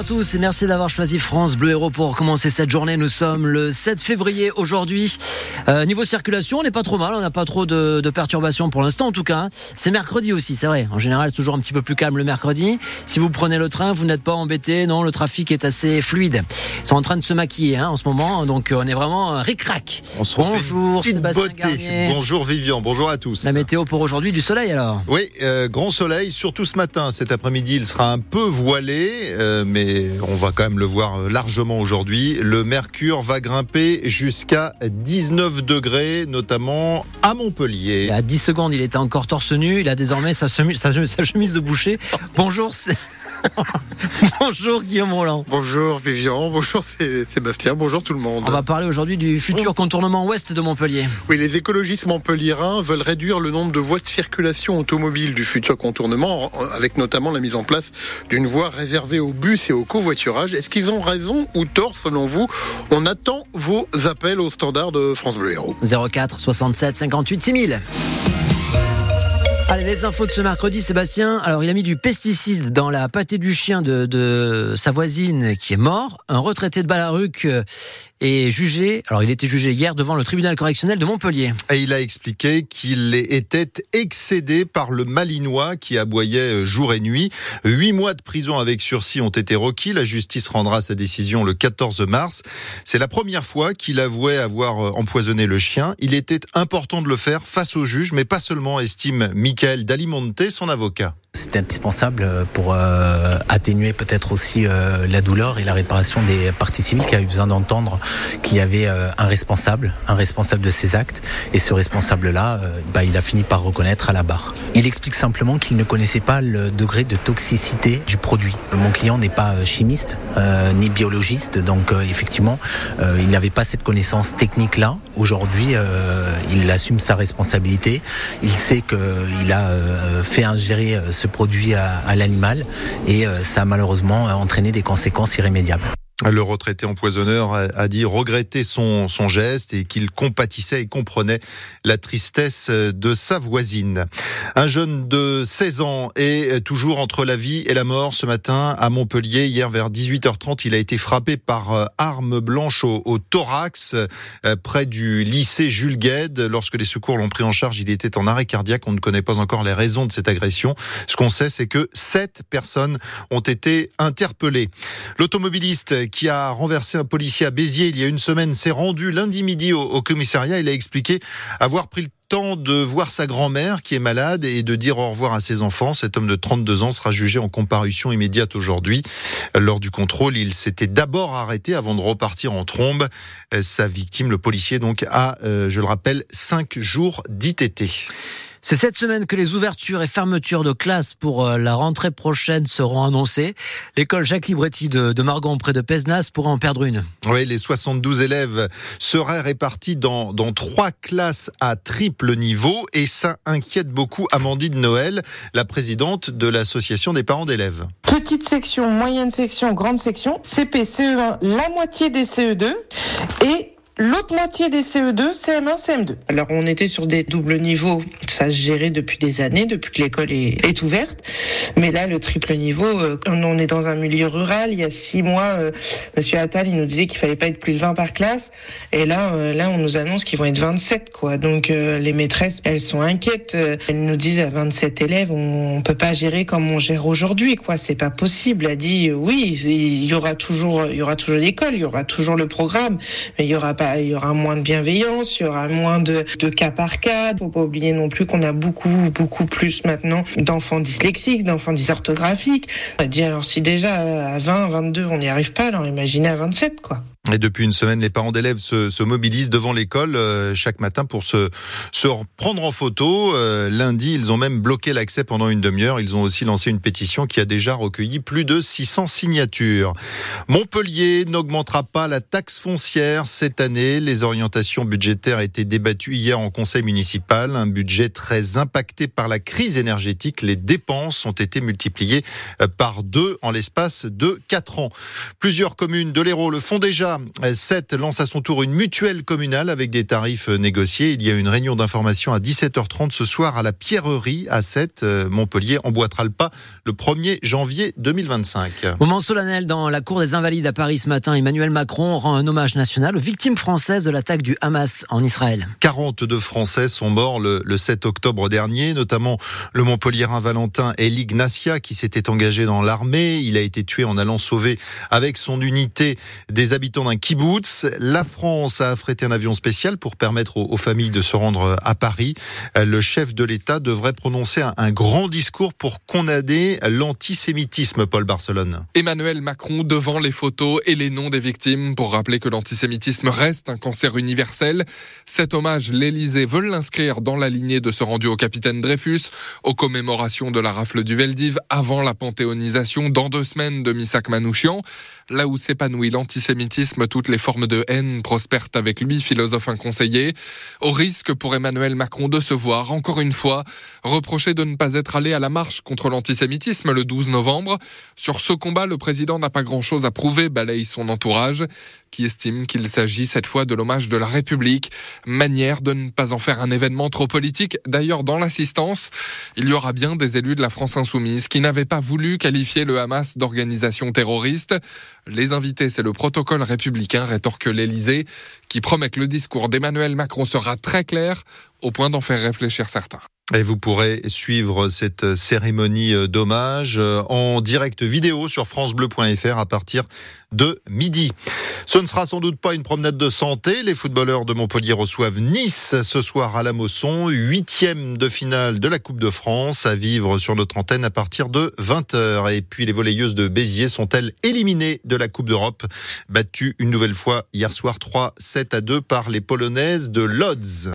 à tous et merci d'avoir choisi France Bleu Héros pour commencer cette journée. Nous sommes le 7 février aujourd'hui. Euh, niveau circulation, on n'est pas trop mal, on n'a pas trop de, de perturbations pour l'instant en tout cas. hein. C'est mercredi aussi, c'est vrai. En général, c'est toujours un petit peu plus calme le mercredi. Si vous prenez le train, vous n'êtes pas embêté. Non, le trafic est assez fluide. Ils sont en train de se maquiller hein, en ce moment, donc euh, on est vraiment euh, ric-rac. On se refait Bonjour Sébastien beauté. Garnier. Bonjour Vivian, bonjour à tous. La météo pour aujourd'hui, du soleil alors? Oui, euh, grand soleil, surtout ce matin. Cet après-midi, il sera un peu voilé, euh, mais on va quand même le voir euh, largement aujourd'hui. Le mercure va grimper jusqu'à 19 degrés, notamment à Il Montpellier. y a 10 secondes, il était encore torse nu. Il a désormais sa chemise, sa, chemise de boucher. Bonjour, bonjour Guillaume Roland. Bonjour Vivian, bonjour Sé- Sébastien, bonjour tout le monde. On va parler aujourd'hui du futur contournement ouest de Montpellier. Oui, les écologistes montpelliérains veulent réduire le nombre de voies de circulation automobile du futur contournement, en- avec notamment la mise en place d'une voie réservée aux bus et au covoiturage. Est-ce qu'ils ont raison ou tort selon vous? On attend vos appels au standard de France Bleu Héros. 04 67 58 6000. Allez, les infos de ce mercredi, Sébastien. Alors, il a mis du pesticide dans la pâtée du chien de, sa voisine qui est mort. Un retraité de Balaruc euh, est jugé. Alors, il était jugé hier devant le tribunal correctionnel de Montpellier. Et il a expliqué qu'il était excédé par le malinois qui aboyait jour et nuit. Huit mois de prison avec sursis ont été requis. La justice rendra sa décision le 14 mars. C'est la première fois qu'il avouait avoir empoisonné le chien. Il était important de le faire face au juge, mais pas seulement, estime Michael Dalimonte, son avocat. C'est indispensable pour euh, atténuer peut-être aussi euh, la douleur et la réparation des parties civiles qui a eu besoin d'entendre qu'il y avait euh, un responsable, un responsable de ces actes. Et ce responsable-là, euh, bah, il a fini par reconnaître à la barre. Il explique simplement qu'il ne connaissait pas le degré de toxicité du produit. Mon client n'est pas euh, chimiste euh, ni biologiste, donc euh, effectivement, euh, il n'avait pas cette connaissance technique-là. Aujourd'hui, euh, il assume sa responsabilité. Il sait qu'il a euh, fait ingérer euh, ce produit à, l'animal et euh, ça a malheureusement entraîné des conséquences irrémédiables. Le retraité empoisonneur a dit regretter son, son geste et qu'il compatissait et comprenait la tristesse de sa voisine. Un jeune de 16 ans est toujours entre la vie et la mort ce matin à Montpellier. Hier vers 18h30, il a été frappé par euh, arme blanche au, au thorax euh, près du lycée Jules Gued. Lorsque les secours l'ont pris en charge, il était en arrêt cardiaque. On ne connaît pas encore les raisons de cette agression. Ce qu'on sait, c'est que sept personnes ont été interpellées. L'automobiliste qui a renversé un policier à Béziers il y a une semaine s'est rendu lundi midi au, commissariat. Il a expliqué avoir pris le temps de voir sa grand-mère qui est malade et de dire au revoir à ses enfants. Cet homme de 32 ans sera jugé en comparution immédiate aujourd'hui. Lors du contrôle, il s'était d'abord arrêté avant de repartir en trombe. Euh, Sa victime, le policier, donc, a, euh, je le rappelle, cinq jours d'ITT. C'est cette semaine que les ouvertures et fermetures de classes pour euh, la rentrée prochaine seront annoncées. L'école Jacques Libretti de, de Margon près de Pesnas pourrait en perdre une. Oui, les 72 élèves seraient répartis dans, dans trois classes à triple niveau et ça inquiète beaucoup Amandine Noël, la présidente de l'association des parents d'élèves. Petite section, moyenne section, grande section, CP, CE1, la moitié des CE2 et l'autre moitié des CE2, CM1, CM2. Alors on était sur des doubles niveaux, ça se gérait depuis des années, depuis que l'école est, ouverte. Mais là, le triple niveau, euh, on est dans un milieu rural. Il y a six mois, euh, Monsieur Attal, il nous disait qu'il fallait pas être plus de 20 par classe. Et là, euh, là, on nous annonce qu'ils vont être 27, quoi. Donc les maîtresses, elles sont inquiètes. Elles nous disent à 27 élèves, on, on peut pas gérer comme on gère aujourd'hui, quoi. C'est pas possible. Elle dit, oui, il y aura toujours, il y aura toujours l'école, il y aura toujours le programme, mais il y aura pas, il y aura moins de bienveillance, il y aura moins de, de cas par cas. Faut pas oublier non plus qu'on a beaucoup, beaucoup plus maintenant d'enfants dyslexiques, d'enfants dysorthographiques. On a dit, alors si déjà à 20, 22, on n'y arrive pas, alors imaginez à 27, quoi. Et depuis une semaine, les parents d'élèves se, se mobilisent devant l'école euh, chaque matin pour se, se prendre en photo. Euh, lundi, ils ont même bloqué l'accès pendant une demi-heure. Ils ont aussi lancé une pétition qui a déjà recueilli plus de 600 signatures. Montpellier n'augmentera pas la taxe foncière cette année. Les orientations budgétaires étaient débattues hier en conseil municipal. Un budget très impacté par la crise énergétique. Les dépenses ont été multipliées euh, par deux en l'espace de quatre ans. Plusieurs communes de l'Hérault le font déjà 7 lance à son tour une mutuelle communale avec des tarifs négociés. Il y a une réunion d'information à 17h30 ce soir à la Pierrerie à 7. Montpellier emboîtera le pas le 1er janvier 2025. Moment solennel dans la cour des Invalides à Paris ce matin. Emmanuel Macron rend un hommage national aux victimes françaises de l'attaque du Hamas en Israël. 42 Français sont morts le, 7 octobre dernier, notamment le Montpellierin Valentin El Ignacia qui s'était engagé dans l'armée. Il a été tué en allant sauver avec son unité des habitants d'un kibbutz. La France a affrété un avion spécial pour permettre aux, familles de se rendre à Paris. Le chef de l'État devrait prononcer un, un grand discours pour condamner l'antisémitisme, Paul Barcelone. Emmanuel Macron devant les photos et les noms des victimes pour rappeler que l'antisémitisme reste un cancer universel. Cet hommage, l'Élysée veut l'inscrire dans la lignée de ce rendu au capitaine Dreyfus, aux commémorations de la rafle du Veldiv avant la panthéonisation dans deux semaines de Missak Manouchian. Là où s'épanouit l'antisémitisme, toutes les formes de haine prospèrent avec lui, philosophe inconseillé, au risque pour Emmanuel Macron de se voir, encore une fois, reproché de ne pas être allé à la marche contre l'antisémitisme le 12 novembre. Sur ce combat, le président n'a pas grand-chose à prouver, balaye son entourage estime qu'il s'agit cette fois de l'hommage de la République, manière de ne pas en faire un événement trop politique. D'ailleurs, dans l'assistance, il y aura bien des élus de la France insoumise qui n'avaient pas voulu qualifier le Hamas d'organisation terroriste. Les invités, c'est le protocole républicain, rétorque l'Élysée, qui promet que le discours d'Emmanuel Macron sera très clair, au point d'en faire réfléchir certains. Et vous pourrez suivre cette cérémonie euh, d'hommage euh, en direct vidéo sur francebleu.fr à partir de midi. Ce ne sera sans doute pas une promenade de santé. Les footballeurs de Montpellier reçoivent Nice ce soir à la Mosson, huitième de finale de la Coupe de France à vivre sur notre antenne à partir de 20h. Et puis les volleyeuses de Béziers sont-elles éliminées de la Coupe d'Europe, battues une nouvelle fois hier soir 3-7 à 2 par les Polonaises de Lodz.